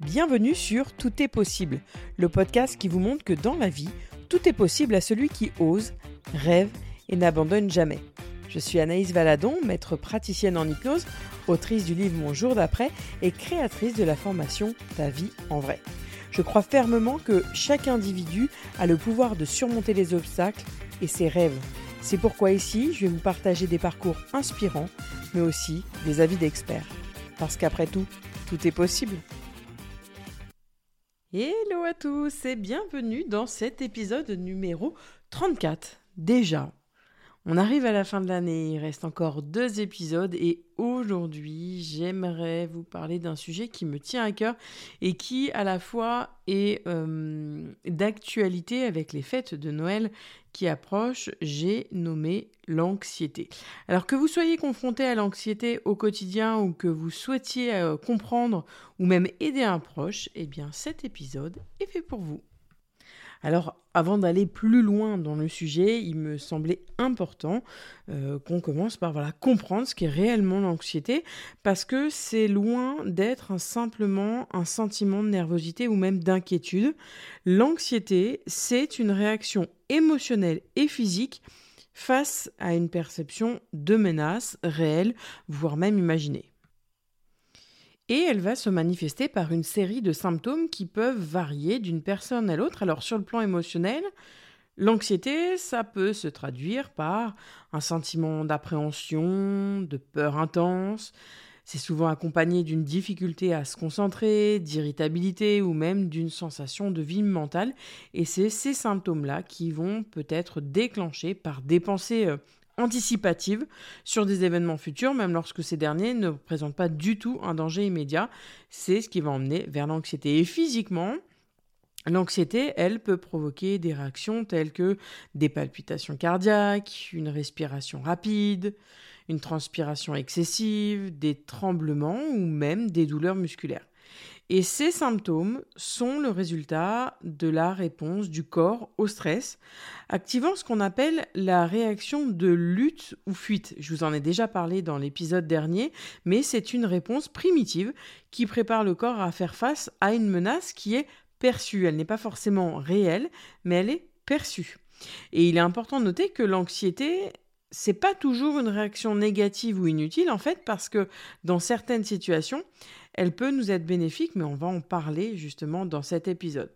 Bienvenue sur Tout est possible, le podcast qui vous montre que dans la vie, tout est possible à celui qui ose, rêve et n'abandonne jamais. Je suis Anaïs Valadon, maître praticienne en hypnose, autrice du livre Mon jour d'après et créatrice de la formation Ta vie en vrai. Je crois fermement que chaque individu a le pouvoir de surmonter les obstacles et ses rêves. C'est pourquoi ici, je vais vous partager des parcours inspirants, mais aussi des avis d'experts. Parce qu'après tout, tout est possible. Hello à tous et bienvenue dans cet épisode numéro 34. Déjà, on arrive à la fin de l'année, il reste encore deux épisodes et aujourd'hui j'aimerais vous parler d'un sujet qui me tient à cœur et qui à la fois est euh, d'actualité avec les fêtes de Noël qui approchent, j'ai nommé l'anxiété. Alors que vous soyez confronté à l'anxiété au quotidien ou que vous souhaitiez euh, comprendre ou même aider un proche, eh bien cet épisode est fait pour vous. Alors, avant d'aller plus loin dans le sujet, il me semblait important euh, qu'on commence par comprendre ce qu'est réellement l'anxiété, parce que c'est loin d'être simplement un sentiment de nervosité ou même d'inquiétude. L'anxiété, c'est une réaction émotionnelle et physique face à une perception de menace réelle, voire même imaginée et elle va se manifester par une série de symptômes qui peuvent varier d'une personne à l'autre. Alors sur le plan émotionnel, l'anxiété, ça peut se traduire par un sentiment d'appréhension, de peur intense. C'est souvent accompagné d'une difficulté à se concentrer, d'irritabilité ou même d'une sensation de vie mentale. Et c'est ces symptômes-là qui vont peut-être déclencher par des pensées euh, anticipative sur des événements futurs, même lorsque ces derniers ne présentent pas du tout un danger immédiat. C'est ce qui va emmener vers l'anxiété. Et physiquement, L'anxiété, elle, peut provoquer des réactions telles que des palpitations cardiaques, une respiration rapide, une transpiration excessive, des tremblements ou même des douleurs musculaires. Et ces symptômes sont le résultat de la réponse du corps au stress, activant ce qu'on appelle la réaction de lutte ou fuite. Je vous en ai déjà parlé dans l'épisode dernier, mais c'est une réponse primitive qui prépare le corps à faire face à une menace qui est perçue. Elle n'est pas forcément réelle, mais elle est perçue. Et il est important de noter que l'anxiété, c'est pas toujours une réaction négative ou inutile en fait parce que dans certaines situations, elle peut nous être bénéfique, mais on va en parler justement dans cet épisode.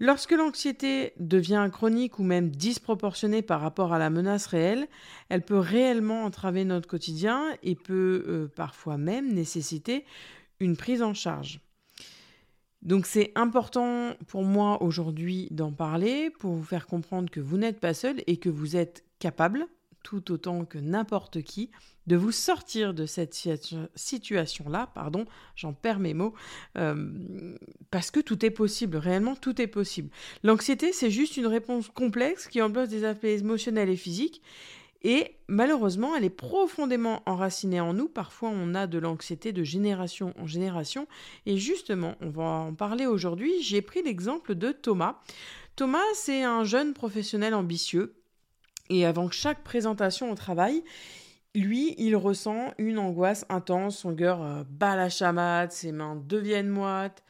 Lorsque l'anxiété devient chronique ou même disproportionnée par rapport à la menace réelle, elle peut réellement entraver notre quotidien et peut euh, parfois même nécessiter une prise en charge. Donc c'est important pour moi aujourd'hui d'en parler pour vous faire comprendre que vous n'êtes pas seul et que vous êtes capable tout autant que n'importe qui, de vous sortir de cette situation-là, pardon, j'en perds mes mots, euh, parce que tout est possible, réellement tout est possible. L'anxiété, c'est juste une réponse complexe qui emploie des aspects émotionnels et physiques, et malheureusement, elle est profondément enracinée en nous. Parfois, on a de l'anxiété de génération en génération, et justement, on va en parler aujourd'hui. J'ai pris l'exemple de Thomas. Thomas, c'est un jeune professionnel ambitieux et avant chaque présentation au travail, lui, il ressent une angoisse intense, son cœur euh, bat la chamade, ses mains deviennent moites.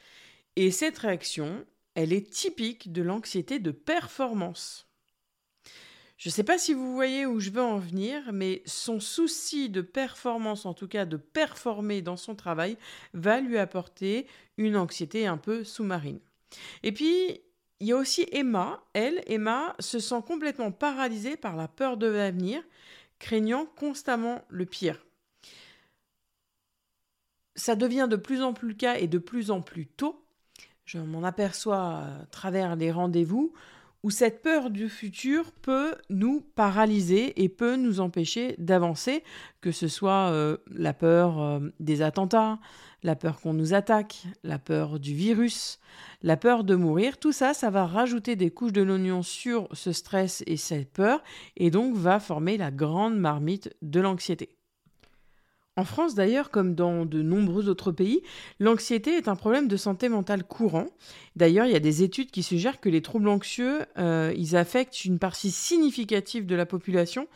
Et cette réaction, elle est typique de l'anxiété de performance. Je ne sais pas si vous voyez où je veux en venir, mais son souci de performance, en tout cas de performer dans son travail, va lui apporter une anxiété un peu sous-marine. Et puis, il y a aussi Emma. Elle, Emma, se sent complètement paralysée par la peur de l'avenir, craignant constamment le pire. Ça devient de plus en plus le cas et de plus en plus tôt. Je m'en aperçois à travers les rendez-vous où cette peur du futur peut nous paralyser et peut nous empêcher d'avancer, que ce soit euh, la peur euh, des attentats, la peur qu'on nous attaque, la peur du virus, la peur de mourir, tout ça, ça va rajouter des couches de l'oignon sur ce stress et cette peur, et donc va former la grande marmite de l'anxiété. En France d'ailleurs, comme dans de nombreux autres pays, l'anxiété est un problème de santé mentale courant. D'ailleurs, il y a des études qui suggèrent que les troubles anxieux, euh, ils affectent une partie significative de la population,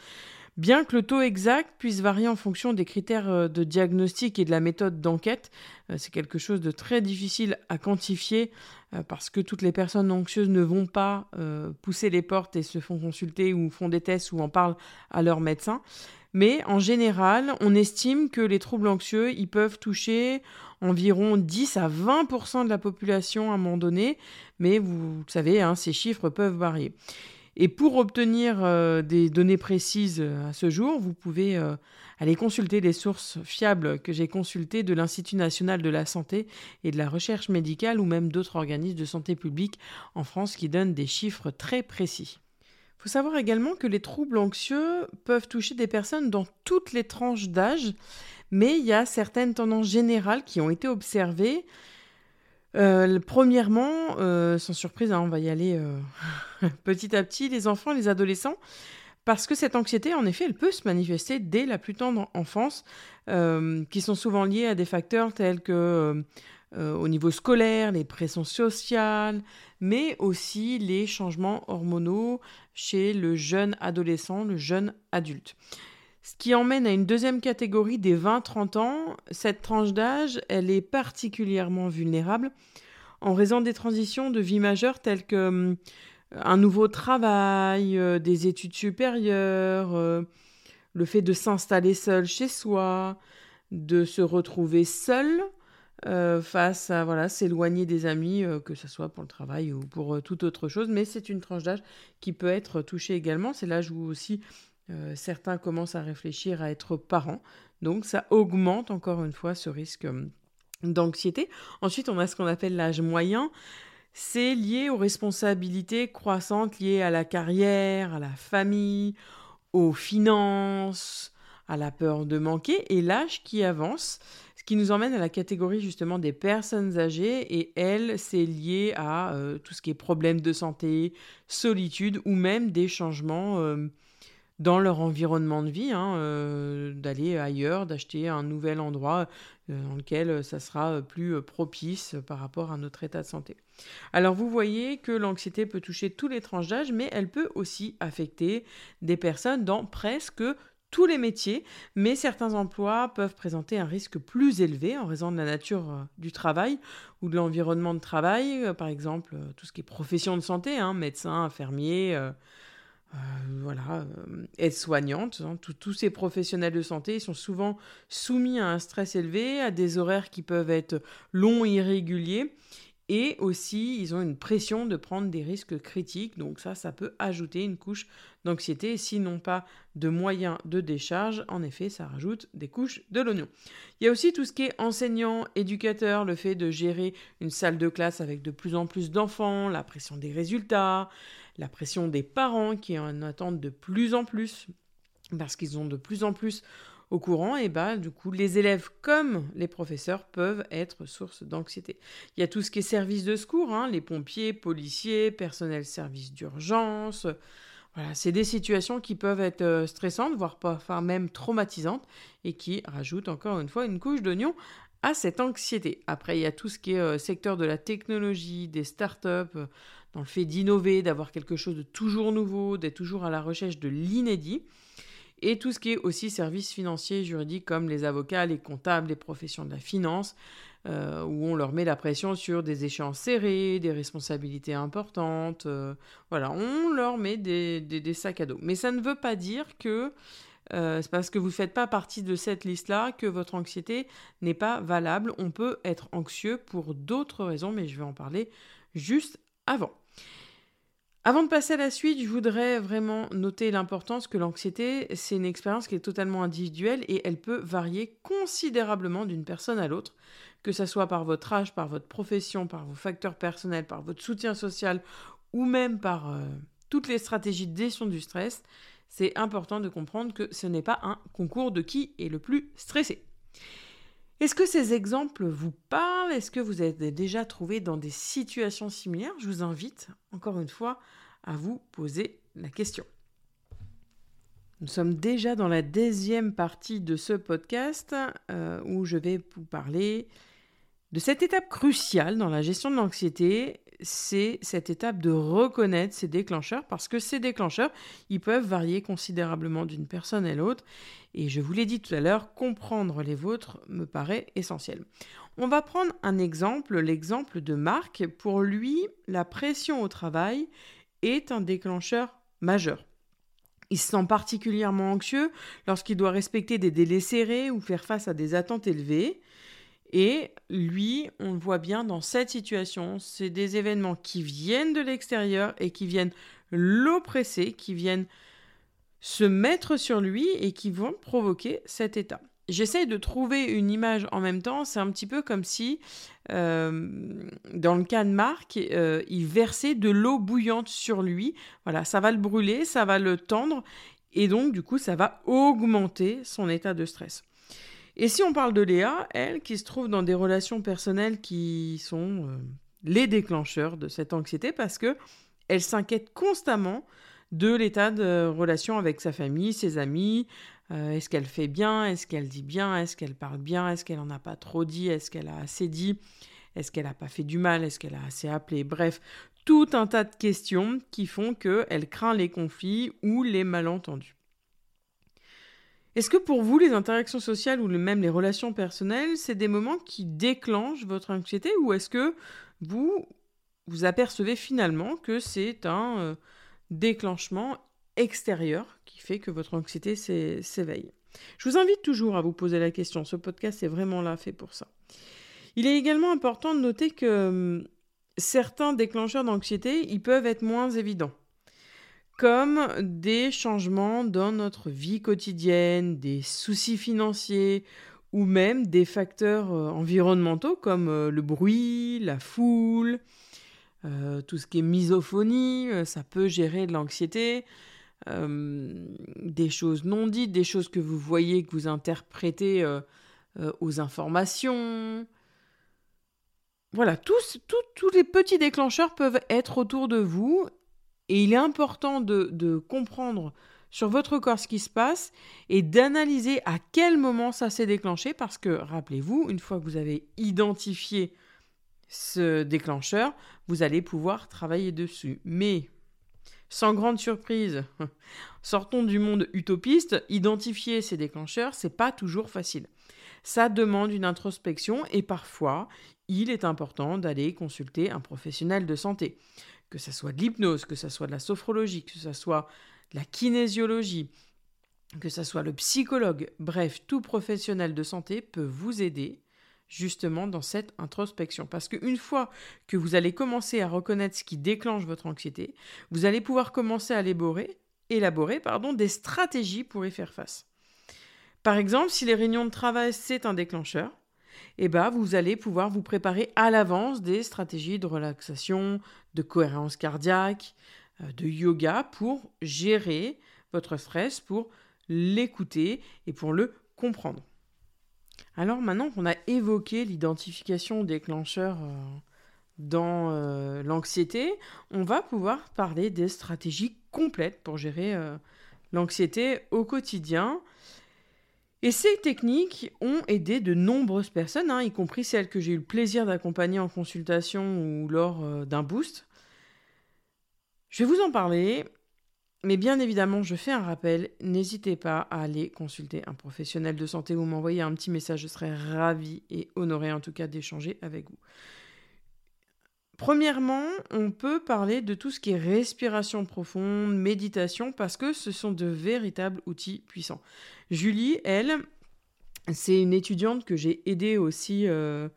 Bien que le taux exact puisse varier en fonction des critères euh, de diagnostic et de la méthode d'enquête, euh, c'est quelque chose de très difficile à quantifier euh, parce que toutes les personnes anxieuses ne vont pas pousser les portes et se font consulter ou font des tests ou en parlent à leur médecin. Mais en général, on estime que les troubles anxieux, ils peuvent toucher environ 10 à 20% de la population à un moment donné, mais vous savez, hein, ces chiffres peuvent varier. Et pour obtenir euh, des données précises euh, à ce jour, vous pouvez euh, aller consulter les sources fiables que j'ai consultées de l'Institut national de la santé et de la recherche médicale ou même d'autres organismes de santé publique en France qui donnent des chiffres très précis. Il faut savoir également que les troubles anxieux peuvent toucher des personnes dans toutes les tranches d'âge, mais il y a certaines tendances générales qui ont été observées euh, premièrement, euh, sans surprise, hein, on va y aller euh, petit à petit, les enfants les adolescents, parce que cette anxiété, en effet, elle peut se manifester dès la plus tendre enfance, qui sont souvent liés à des facteurs tels que au niveau scolaire, les pressions sociales, mais aussi les changements hormonaux chez le jeune adolescent, le jeune adulte. Ce qui emmène à une deuxième catégorie des 20-30 ans. Cette tranche d'âge, elle est particulièrement vulnérable en raison des transitions de vie majeures telles que hum, un nouveau travail, euh, des études supérieures, euh, le fait de s'installer seul chez soi, de se retrouver seul euh, face à voilà s'éloigner des amis, que ce soit pour le travail ou pour toute autre chose. Mais c'est une tranche d'âge qui peut être touchée également. C'est l'âge où aussi euh, certains commencent à réfléchir à être parents. Donc ça augmente encore une fois ce risque euh, d'anxiété. Ensuite, on a ce qu'on appelle l'âge moyen. C'est lié aux responsabilités croissantes liées à la carrière, à la famille, aux finances, à la peur de manquer et l'âge qui avance, ce qui nous emmène à la catégorie justement des personnes âgées et elle, c'est lié à euh, tout ce qui est problèmes de santé, solitude ou même des changements dans leur environnement de vie, hein, euh, d'aller ailleurs, d'acheter un nouvel endroit euh, dans lequel euh, ça sera plus propice par rapport à notre état de santé. Alors vous voyez que l'anxiété peut toucher tous les tranches d'âge, mais elle peut aussi affecter des personnes dans presque tous les métiers, mais certains emplois peuvent présenter un risque plus élevé en raison de la nature du travail ou de l'environnement de travail, par exemple tout ce qui est profession de santé, hein, médecin, infirmier, voilà, euh, aide-soignante, hein, tous ces professionnels de santé sont souvent soumis à un stress élevé, à des horaires qui peuvent être longs irréguliers, et aussi ils ont une pression de prendre des risques critiques, donc ça, ça peut ajouter une couche d'anxiété, n'ont pas de moyens de décharge, en effet, ça rajoute des couches de l'oignon. Il y a aussi tout ce qui est enseignant, éducateur, le fait de gérer une salle de classe avec de plus en plus d'enfants, la pression des résultats, la pression des parents qui en attendent de plus en plus parce qu'ils ont de plus en plus au courant, et bah du coup les élèves comme les professeurs peuvent être source d'anxiété. Il y a tout ce qui est service de secours, hein, les pompiers, policiers, personnel service d'urgence. Voilà, c'est des situations qui peuvent être euh, stressantes, voire parfois même traumatisantes, et qui rajoutent encore une fois une couche d'oignon à cette anxiété. Après, il y a tout ce qui est euh, secteur de la technologie, des startups, dans le fait d'innover, d'avoir quelque chose de toujours nouveau, d'être toujours à la recherche de l'inédit. Et tout ce qui est aussi services financiers, juridiques, comme les avocats, les comptables, les professions de la finance, euh, où on leur met la pression sur des échéances serrées, des responsabilités importantes. Euh, voilà, on leur met des, sacs à dos. Mais ça ne veut pas dire que euh, c'est parce que vous ne faites pas partie de cette liste-là que votre anxiété n'est pas valable. On peut être anxieux pour d'autres raisons, mais je vais en parler juste avant. Avant de passer à la suite, je voudrais vraiment noter l'importance que l'anxiété, c'est une expérience qui est totalement individuelle et elle peut varier considérablement d'une personne à l'autre, que ce soit par votre âge, par votre profession, par vos facteurs personnels, par votre soutien social ou même par euh, toutes les stratégies de gestion du stress. C'est important de comprendre que ce n'est pas un concours de qui est le plus stressé. Est-ce que ces exemples vous parlent? Est-ce que vous êtes déjà trouvé dans des situations similaires? Je vous invite, encore une fois, à vous poser la question. Nous sommes déjà dans la deuxième partie de ce podcast euh, où je vais vous parler de cette étape cruciale dans la gestion de l'anxiété, c'est cette étape de reconnaître ces déclencheurs parce que ces déclencheurs, ils peuvent varier considérablement d'une personne à l'autre. Et je vous l'ai dit tout à l'heure, comprendre les vôtres me paraît essentiel. On va prendre un exemple, l'exemple de Marc. Pour lui, la pression au travail est un déclencheur majeur. Il se sent particulièrement anxieux lorsqu'il doit respecter des délais serrés ou faire face à des attentes élevées. Et lui, on le voit bien dans cette situation, c'est des événements qui viennent de l'extérieur et qui viennent l'oppresser, qui viennent se mettre sur lui et qui vont provoquer cet état. J'essaye de trouver une image en même temps, c'est un petit peu comme si, euh, dans le cas de Marc, euh, il versait de l'eau bouillante sur lui. Voilà, ça va le brûler, ça va le tendre, et donc du coup, ça va augmenter son état de stress. Et si on parle de Léa, elle, qui se trouve dans des relations personnelles qui sont euh, les déclencheurs de cette anxiété, parce que elle s'inquiète constamment de l'état de relation avec sa famille, ses amis. Euh, est-ce qu'elle fait bien? Est-ce qu'elle dit bien? Est-ce qu'elle parle bien? Est-ce qu'elle en a pas trop dit? Est-ce qu'elle a assez dit? Est-ce qu'elle n'a pas fait du mal? Est-ce qu'elle a assez appelé? Bref, tout un tas de questions qui font qu'elle craint les conflits ou les malentendus. Est-ce que pour vous, les interactions sociales ou même les relations personnelles, c'est des moments qui déclenchent votre anxiété ou est-ce que vous vous apercevez finalement que c'est un euh, déclenchement extérieur qui fait que votre anxiété s'éveille? Je vous invite toujours à vous poser la question. Ce podcast est vraiment là fait pour ça. Il est également important de noter que hum, certains déclencheurs d'anxiété, ils peuvent être moins évidents comme des changements dans notre vie quotidienne, des soucis financiers ou même des facteurs euh, environnementaux comme euh, le bruit, la foule, euh, tout ce qui est misophonie, ça peut gérer de l'anxiété, des choses non dites, des choses que vous voyez, que vous interprétez aux informations. Voilà, tous, tous les petits déclencheurs peuvent être autour de vous et il est important de, comprendre sur votre corps ce qui se passe et d'analyser à quel moment ça s'est déclenché parce que, rappelez-vous, une fois que vous avez identifié ce déclencheur, vous allez pouvoir travailler dessus. Mais, sans grande surprise, sortons du monde utopiste, identifier ces déclencheurs, c'est pas toujours facile. Ça demande une introspection et parfois, il est important d'aller consulter un professionnel de santé que ce soit de l'hypnose, que ce soit de la sophrologie, que ce soit de la kinésiologie, que ce soit le psychologue, bref, tout professionnel de santé peut vous aider justement dans cette introspection. Parce qu'une fois que vous allez commencer à reconnaître ce qui déclenche votre anxiété, vous allez pouvoir commencer à élaborer, élaborer pardon, des stratégies pour y faire face. Par exemple, si les réunions de travail, c'est un déclencheur, eh ben, vous allez pouvoir vous préparer à l'avance des stratégies de relaxation, de cohérence cardiaque, euh, de yoga pour gérer votre stress, pour l'écouter et pour le comprendre. Alors maintenant qu'on a évoqué l'identification déclencheur euh, dans euh, l'anxiété, on va pouvoir parler des stratégies complètes pour gérer l'anxiété au quotidien. Et ces techniques ont aidé de nombreuses personnes, hein, y compris celles que j'ai eu le plaisir d'accompagner en consultation ou lors euh, d'un boost. Je vais vous en parler, mais bien évidemment, je fais un rappel, n'hésitez pas à aller consulter un professionnel de santé ou m'envoyer un petit message, je serais ravie et honorée en tout cas d'échanger avec vous. Premièrement, on peut parler de tout ce qui est respiration profonde, méditation, parce que ce sont de véritables outils puissants. Julie, elle, c'est une étudiante que j'ai aidée aussi euh,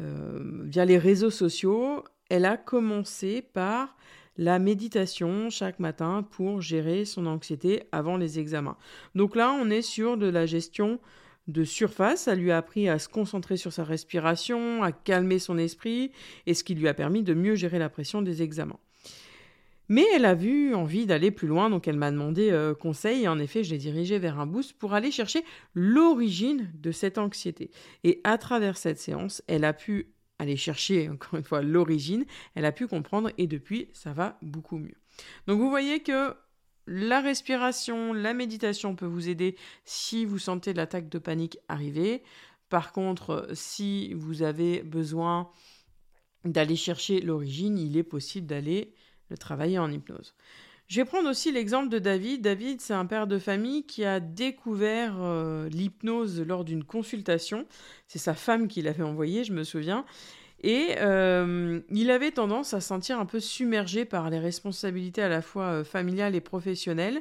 euh, via les réseaux sociaux. Elle a commencé par la méditation chaque matin pour gérer son anxiété avant les examens. Donc là, on est sur de la gestion de surface. Ça lui a appris à se concentrer sur sa respiration, à calmer son esprit, et ce qui lui a permis de mieux gérer la pression des examens. Mais elle a vu envie d'aller plus loin, donc elle m'a demandé euh, conseil, et en effet, je l'ai dirigée vers un boost pour aller chercher l'origine de cette anxiété. Et à travers cette séance, elle a pu aller chercher, encore une fois, l'origine, elle a pu comprendre, et depuis, ça va beaucoup mieux. Donc vous voyez que la respiration, la méditation peut vous aider si vous sentez l'attaque de panique arriver. Par contre, si vous avez besoin d'aller chercher l'origine, il est possible d'aller le travailler en hypnose. Je vais prendre aussi l'exemple de David. David, c'est un père de famille qui a découvert euh, l'hypnose lors d'une consultation. C'est sa femme qui l'avait envoyé, je me souviens. Et euh, il avait tendance à se sentir un peu submergé par les responsabilités à la fois euh, familiales et professionnelles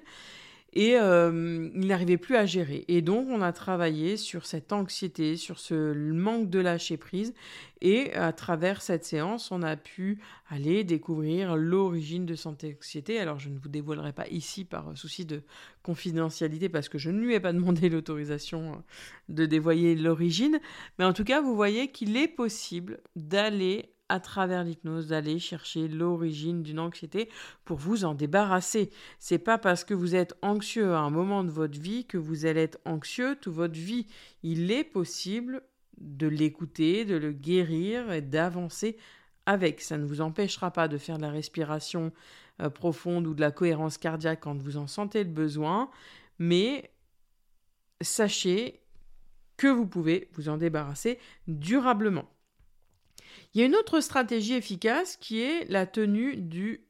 et euh, il n'arrivait plus à gérer. Et donc, on a travaillé sur cette anxiété, sur ce manque de lâcher prise. Et à travers cette séance, on a pu aller découvrir l'origine de cette anxiété. Alors, je ne vous dévoilerai pas ici par souci de confidentialité parce que je ne lui ai pas demandé l'autorisation de dévoyer l'origine. Mais en tout cas, vous voyez qu'il est possible d'aller à travers l'hypnose d'aller chercher l'origine d'une anxiété pour vous en débarrasser. C'est pas parce que vous êtes anxieux à un moment de votre vie que vous allez être anxieux toute votre vie. Il est possible de l'écouter, de le guérir et d'avancer avec. Ça ne vous empêchera pas de faire de la respiration euh, profonde ou de la cohérence cardiaque quand vous en sentez le besoin, mais sachez que vous pouvez vous en débarrasser durablement. Il y a une autre stratégie efficace qui est la tenue du...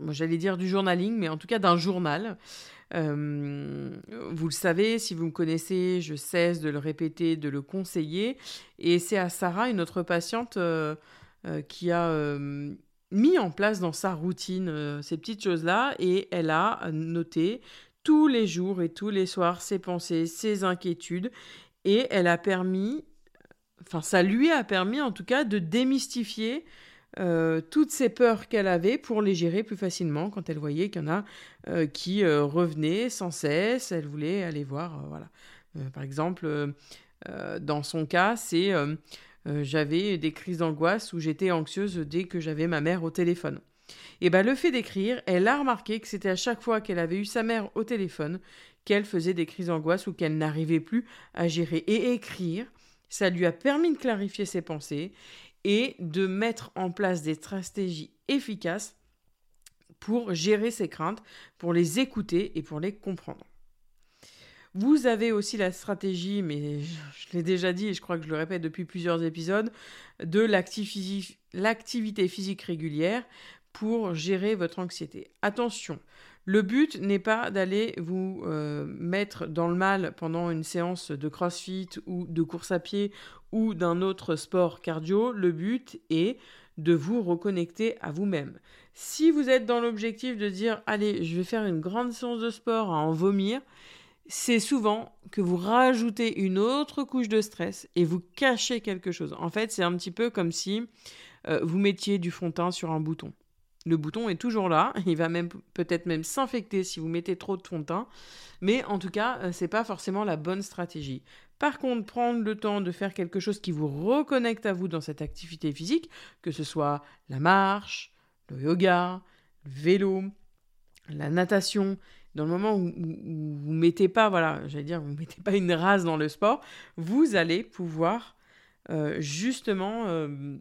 Moi j'allais dire du journaling, mais en tout cas d'un journal. Euh, vous le savez, si vous me connaissez, je cesse de le répéter, de le conseiller. Et c'est à Sarah, une autre patiente, euh, euh, qui a mis en place dans sa routine ces petites choses-là. Et elle a noté tous les jours et tous les soirs ses pensées, ses inquiétudes. Et elle a permis enfin, ça lui a permis en tout cas de démystifier euh, toutes ces peurs qu'elle avait pour les gérer plus facilement quand elle voyait qu'il y en a euh, qui euh, revenaient sans cesse. Elle voulait aller voir, voilà. par exemple, dans son cas, c'est j'avais des crises d'angoisse où j'étais anxieuse dès que j'avais ma mère au téléphone. Et ben le fait d'écrire, elle a remarqué que c'était à chaque fois qu'elle avait eu sa mère au téléphone qu'elle faisait des crises d'angoisse ou qu'elle n'arrivait plus à gérer. Et écrire, ça lui a permis de clarifier ses pensées et de mettre en place des stratégies efficaces pour gérer ses craintes, pour les écouter et pour les comprendre. Vous avez aussi la stratégie, mais je l'ai déjà dit et je crois que je le répète depuis plusieurs épisodes, de l'activité physique régulière pour gérer votre anxiété. Attention, le but n'est pas d'aller vous euh, mettre dans le mal pendant une séance de crossfit ou de course à pied ou d'un autre sport cardio. Le but est de vous reconnecter à vous-même. Si vous êtes dans l'objectif de dire allez, je vais faire une grande séance de sport à en vomir, c'est souvent que vous rajoutez une autre couche de stress et vous cachez quelque chose. En fait, c'est un petit peu comme si euh, vous mettiez du fond de teint sur un bouton. Le bouton est toujours là, il va même peut-être même s'infecter si vous mettez trop de fond de teint, mais en tout cas, euh, c'est pas forcément la bonne stratégie. Par contre, prendre le temps de faire quelque chose qui vous reconnecte à vous dans cette activité physique, que ce soit la marche, le yoga, le vélo, la natation, dans le moment où, vous mettez pas, voilà, j'allais dire, vous mettez pas une rase dans le sport, vous allez pouvoir euh, justement euh,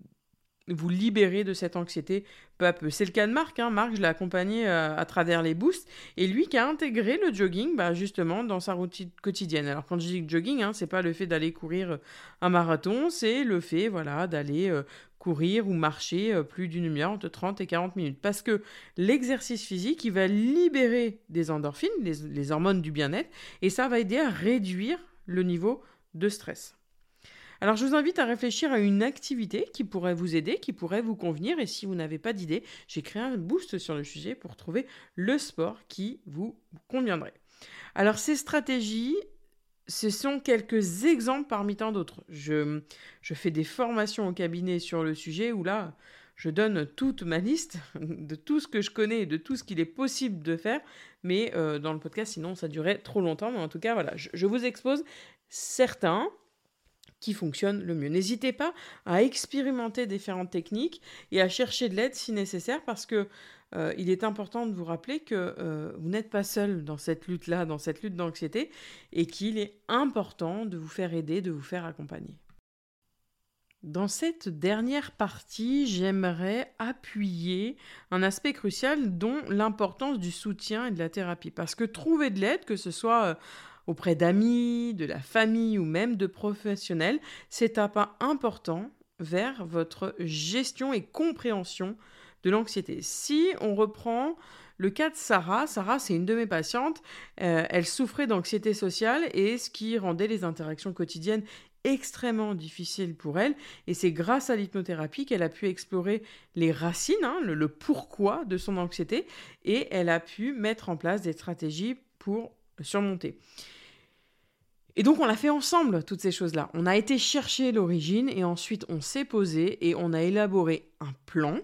vous libérer de cette anxiété peu à peu. C'est le cas de Marc. Hein. Marc, je l'ai accompagné euh, à travers les boosts. Et lui qui a intégré le jogging bah, justement dans sa routine quotidienne. Alors quand je dis jogging, hein, c'est pas le fait d'aller courir euh, un marathon, c'est le fait voilà, d'aller euh, courir ou marcher plus d'une demi-heure, entre 30 et 40 minutes. Parce que l'exercice physique, il va libérer des endorphines, les hormones du bien-être, et ça va aider à réduire le niveau de stress. Alors je vous invite à réfléchir à une activité qui pourrait vous aider, qui pourrait vous convenir. Et si vous n'avez pas d'idée, j'ai créé un boost sur le sujet pour trouver le sport qui vous conviendrait. Alors ces stratégies, ce sont quelques exemples parmi tant d'autres. Je, je fais des formations au cabinet sur le sujet où là, je donne toute ma liste de tout ce que je connais, de tout ce qu'il est possible de faire, mais euh, dans le podcast, sinon ça durait trop longtemps. Mais en tout cas, voilà, je vous expose certains qui fonctionne le mieux. N'hésitez pas à expérimenter différentes techniques et à chercher de l'aide si nécessaire parce que euh, il est important de vous rappeler que euh, vous n'êtes pas seul dans cette lutte-là, dans cette lutte d'anxiété, et qu'il est important de vous faire aider, de vous faire accompagner. Dans cette dernière partie, j'aimerais appuyer un aspect crucial dont l'importance du soutien et de la thérapie. Parce que trouver de l'aide, que ce soit euh, auprès d'amis, de la famille ou même de professionnels, c'est un pas important vers votre gestion et compréhension de l'anxiété. Si on reprend le cas de Sarah, Sarah c'est une de mes patientes, euh, elle souffrait d'anxiété sociale et ce qui rendait les interactions quotidiennes extrêmement difficiles pour elle. Et c'est grâce à l'hypnothérapie qu'elle a pu explorer les racines, hein, le, pourquoi de son anxiété, et elle a pu mettre en place des stratégies pour surmonter. Et donc on l'a fait ensemble, toutes ces choses-là. On a été chercher l'origine et ensuite on s'est posé et on a élaboré un plan,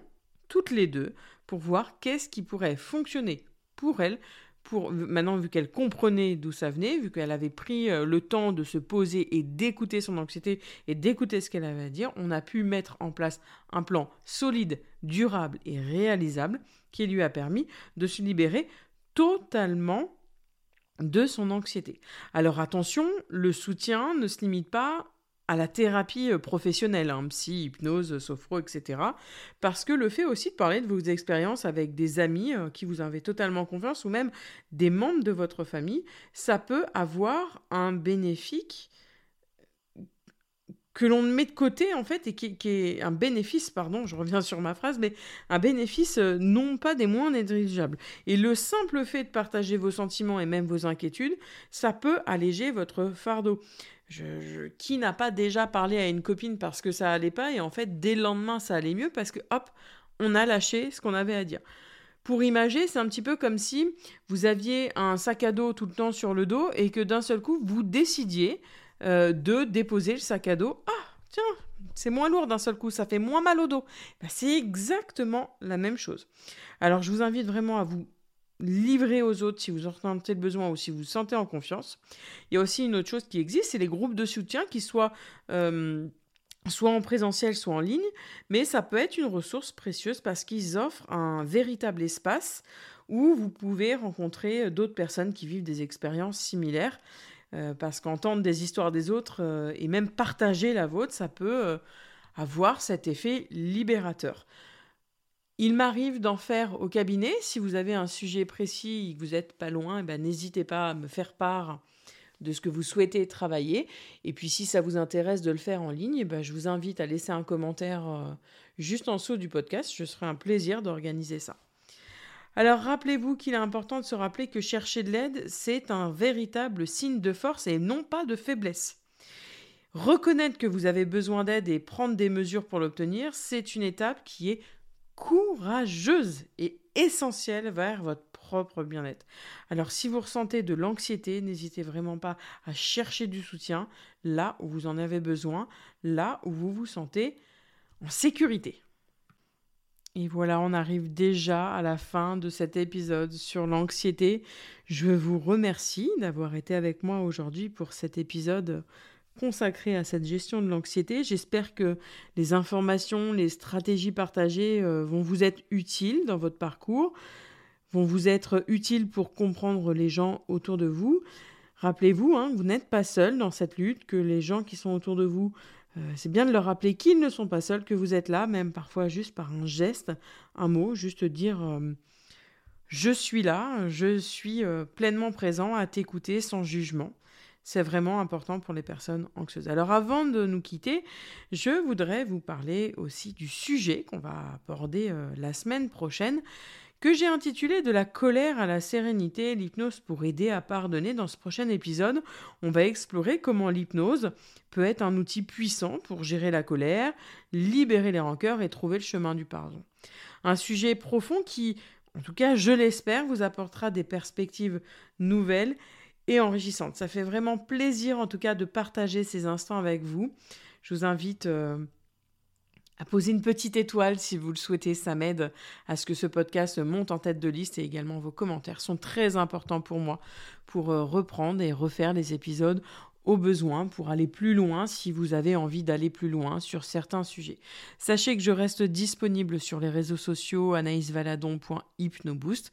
toutes les deux, pour voir qu'est-ce qui pourrait fonctionner pour elle. Pour, maintenant, vu qu'elle comprenait d'où ça venait, vu qu'elle avait pris euh, le temps de se poser et d'écouter son anxiété et d'écouter ce qu'elle avait à dire, on a pu mettre en place un plan solide, durable et réalisable qui lui a permis de se libérer totalement de son anxiété. Alors attention, le soutien ne se limite pas à la thérapie euh, professionnelle, hein, psy, hypnose, sophro, etc. Parce que le fait aussi de parler de vos expériences avec des amis euh, qui vous avez totalement confiance ou même des membres de votre famille, ça peut avoir un bénéfique que l'on met de côté en fait et qui, est un bénéfice, pardon, je reviens sur ma phrase, mais un bénéfice euh, non pas des moins négligeables. Et le simple fait de partager vos sentiments et même vos inquiétudes, ça peut alléger votre fardeau. Qui n'a pas déjà parlé à une copine parce que ça allait pas et en fait dès le lendemain ça allait mieux parce que hop, on a lâché ce qu'on avait à dire. Pour imager, c'est un petit peu comme si vous aviez un sac à dos tout le temps sur le dos et que d'un seul coup vous décidiez euh, de déposer le sac à dos. Ah, tiens, c'est moins lourd d'un seul coup, ça fait moins mal au dos. Ben, c'est exactement la même chose. Alors je vous invite vraiment à vous livrer aux autres si vous en sentez le besoin ou si vous vous sentez en confiance. Il y a aussi une autre chose qui existe, c'est les groupes de soutien qui soient euh, soit en présentiel, soit en ligne, mais ça peut être une ressource précieuse parce qu'ils offrent un véritable espace où vous pouvez rencontrer d'autres personnes qui vivent des expériences similaires. Euh, parce qu'entendre des histoires des autres euh, et même partager la vôtre, ça peut avoir cet effet libérateur. Il m'arrive d'en faire au cabinet. Si vous avez un sujet précis et que vous n'êtes pas loin, eh ben, n'hésitez pas à me faire part de ce que vous souhaitez travailler. Et puis si ça vous intéresse de le faire en ligne, eh ben, je vous invite à laisser un commentaire euh, juste en dessous du podcast. Je serai un plaisir d'organiser ça. Alors rappelez-vous qu'il est important de se rappeler que chercher de l'aide, c'est un véritable signe de force et non pas de faiblesse. Reconnaître que vous avez besoin d'aide et prendre des mesures pour l'obtenir, c'est une étape qui est courageuse et essentielle vers votre propre bien-être. Alors si vous ressentez de l'anxiété, n'hésitez vraiment pas à chercher du soutien là où vous en avez besoin, là où vous vous sentez en sécurité. Et voilà, on arrive déjà à la fin de cet épisode sur l'anxiété. Je vous remercie d'avoir été avec moi aujourd'hui pour cet épisode consacré à cette gestion de l'anxiété. J'espère que les informations, les stratégies partagées euh, vont vous être utiles dans votre parcours, vont vous être utiles pour comprendre les gens autour de vous. Rappelez-vous, hein, vous n'êtes pas seul dans cette lutte, que les gens qui sont autour de vous, euh, c'est bien de leur rappeler qu'ils ne sont pas seuls, que vous êtes là, même parfois juste par un geste, un mot, juste dire euh, je suis là, je suis pleinement présent à t'écouter sans jugement c'est vraiment important pour les personnes anxieuses. Alors avant de nous quitter, je voudrais vous parler aussi du sujet qu'on va aborder euh, la semaine prochaine, que j'ai intitulé De la colère à la sérénité, l'hypnose pour aider à pardonner. Dans ce prochain épisode, on va explorer comment l'hypnose peut être un outil puissant pour gérer la colère, libérer les rancœurs et trouver le chemin du pardon. Un sujet profond qui, en tout cas je l'espère, vous apportera des perspectives nouvelles et enrichissante. Ça fait vraiment plaisir en tout cas de partager ces instants avec vous. Je vous invite euh, à poser une petite étoile si vous le souhaitez. Ça m'aide à ce que ce podcast monte en tête de liste et également vos commentaires sont très importants pour moi pour euh, reprendre et refaire les épisodes au besoin pour aller plus loin si vous avez envie d'aller plus loin sur certains sujets. Sachez que je reste disponible sur les réseaux sociaux anaïsvaladon.hypnoboost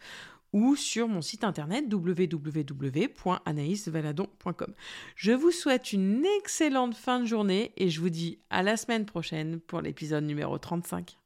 ou sur mon site internet www.anaïsvaladon.com. Je vous souhaite une excellente fin de journée et je vous dis à la semaine prochaine pour l'épisode numéro 35.